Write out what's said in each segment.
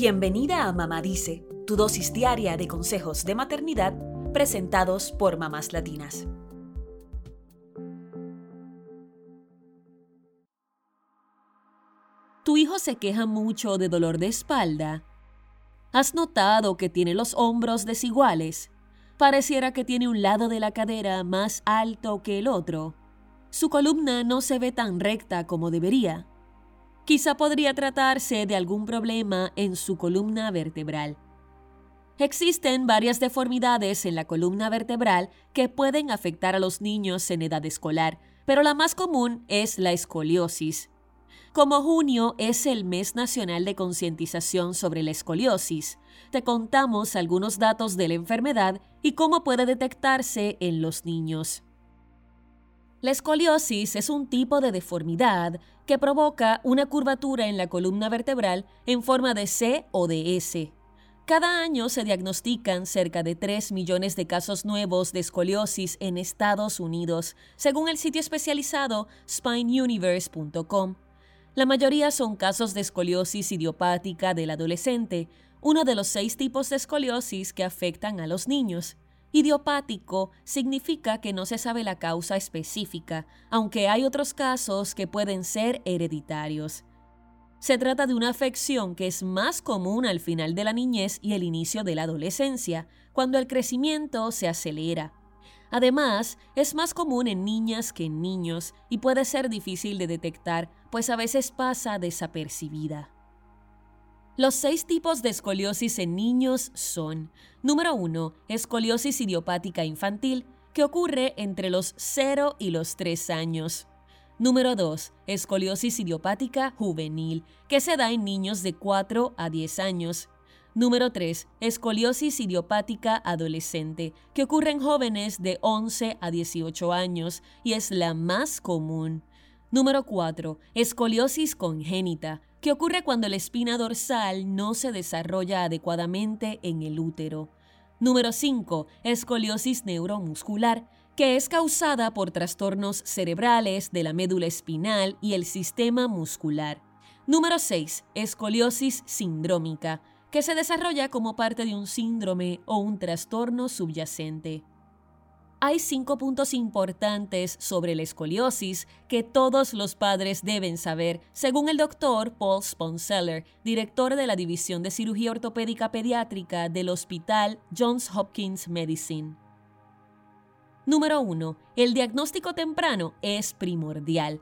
Bienvenida a Mamá Dice, tu dosis diaria de consejos de maternidad presentados por mamás latinas. ¿Tu hijo se queja mucho de dolor de espalda? ¿Has notado que tiene los hombros desiguales? Pareciera que tiene un lado de la cadera más alto que el otro. Su columna no se ve tan recta como debería. Quizá podría tratarse de algún problema en su columna vertebral. Existen varias deformidades en la columna vertebral que pueden afectar a los niños en edad escolar, pero la más común es la escoliosis. Como junio es el mes nacional de concientización sobre la escoliosis, te contamos algunos datos de la enfermedad y cómo puede detectarse en los niños. La escoliosis es un tipo de deformidad que provoca una curvatura en la columna vertebral en forma de C o de S. Cada año se diagnostican cerca de 3 millones de casos nuevos de escoliosis en Estados Unidos, según el sitio especializado spineuniverse.com. La mayoría son casos de escoliosis idiopática del adolescente, uno de los seis tipos de escoliosis que afectan a los niños. Idiopático significa que no se sabe la causa específica, aunque hay otros casos que pueden ser hereditarios. Se trata de una afección que es más común al final de la niñez y el inicio de la adolescencia, cuando el crecimiento se acelera. Además, es más común en niñas que en niños y puede ser difícil de detectar, pues a veces pasa desapercibida. Los seis tipos de escoliosis en niños son, número 1, escoliosis idiopática infantil, que ocurre entre los 0 y los 3 años. Número 2. Escoliosis idiopática juvenil, que se da en niños de 4 a 10 años. Número 3. Escoliosis idiopática adolescente, que ocurre en jóvenes de 11 a 18 años y es la más común. Número 4. Escoliosis congénita, que ocurre cuando la espina dorsal no se desarrolla adecuadamente en el útero. Número 5. Escoliosis neuromuscular, que es causada por trastornos cerebrales de la médula espinal y el sistema muscular. Número 6. Escoliosis sindrómica, que se desarrolla como parte de un síndrome o un trastorno subyacente. Hay cinco puntos importantes sobre la escoliosis que todos los padres deben saber, según el doctor Paul Sponseller, director de la División de Cirugía Ortopédica Pediátrica del Hospital Johns Hopkins Medicine. Número 1. El diagnóstico temprano es primordial.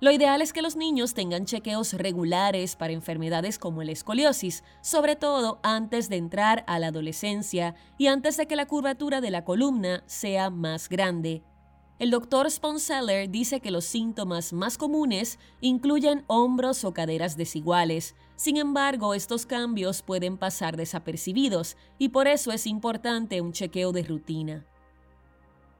Lo ideal es que los niños tengan chequeos regulares para enfermedades como la escoliosis, sobre todo antes de entrar a la adolescencia y antes de que la curvatura de la columna sea más grande. El doctor Sponseller dice que los síntomas más comunes incluyen hombros o caderas desiguales. Sin embargo, estos cambios pueden pasar desapercibidos y por eso es importante un chequeo de rutina.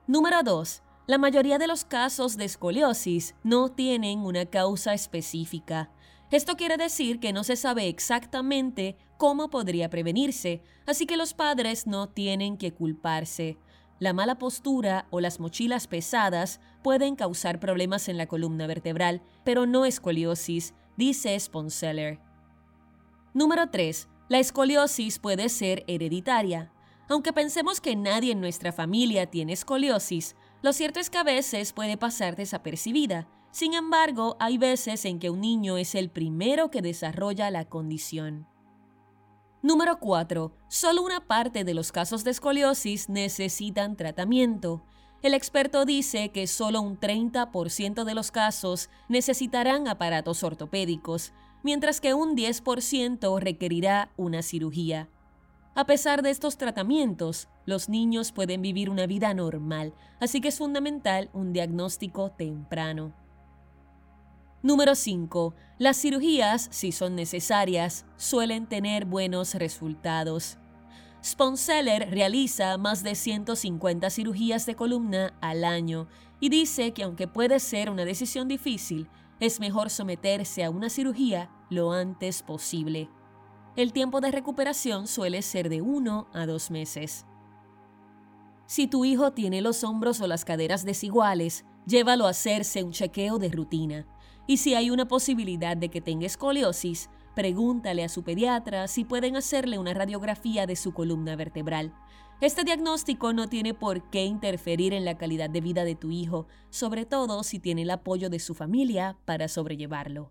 Número 2. La mayoría de los casos de escoliosis no tienen una causa específica. Esto quiere decir que no se sabe exactamente cómo podría prevenirse, así que los padres no tienen que culparse. La mala postura o las mochilas pesadas pueden causar problemas en la columna vertebral, pero no escoliosis, dice Sponseller. Número 3. La escoliosis puede ser hereditaria. Aunque pensemos que nadie en nuestra familia tiene escoliosis, lo cierto es que a veces puede pasar desapercibida. Sin embargo, hay veces en que un niño es el primero que desarrolla la condición. Número 4. Solo una parte de los casos de escoliosis necesitan tratamiento. El experto dice que solo un 30% de los casos necesitarán aparatos ortopédicos, mientras que un 10% requerirá una cirugía. A pesar de estos tratamientos, los niños pueden vivir una vida normal, así que es fundamental un diagnóstico temprano. Número 5. Las cirugías, si son necesarias, suelen tener buenos resultados. Sponseller realiza más de 150 cirugías de columna al año y dice que aunque puede ser una decisión difícil, es mejor someterse a una cirugía lo antes posible el tiempo de recuperación suele ser de 1 a 2 meses. Si tu hijo tiene los hombros o las caderas desiguales, llévalo a hacerse un chequeo de rutina. Y si hay una posibilidad de que tenga escoliosis, pregúntale a su pediatra si pueden hacerle una radiografía de su columna vertebral. Este diagnóstico no tiene por qué interferir en la calidad de vida de tu hijo, sobre todo si tiene el apoyo de su familia para sobrellevarlo.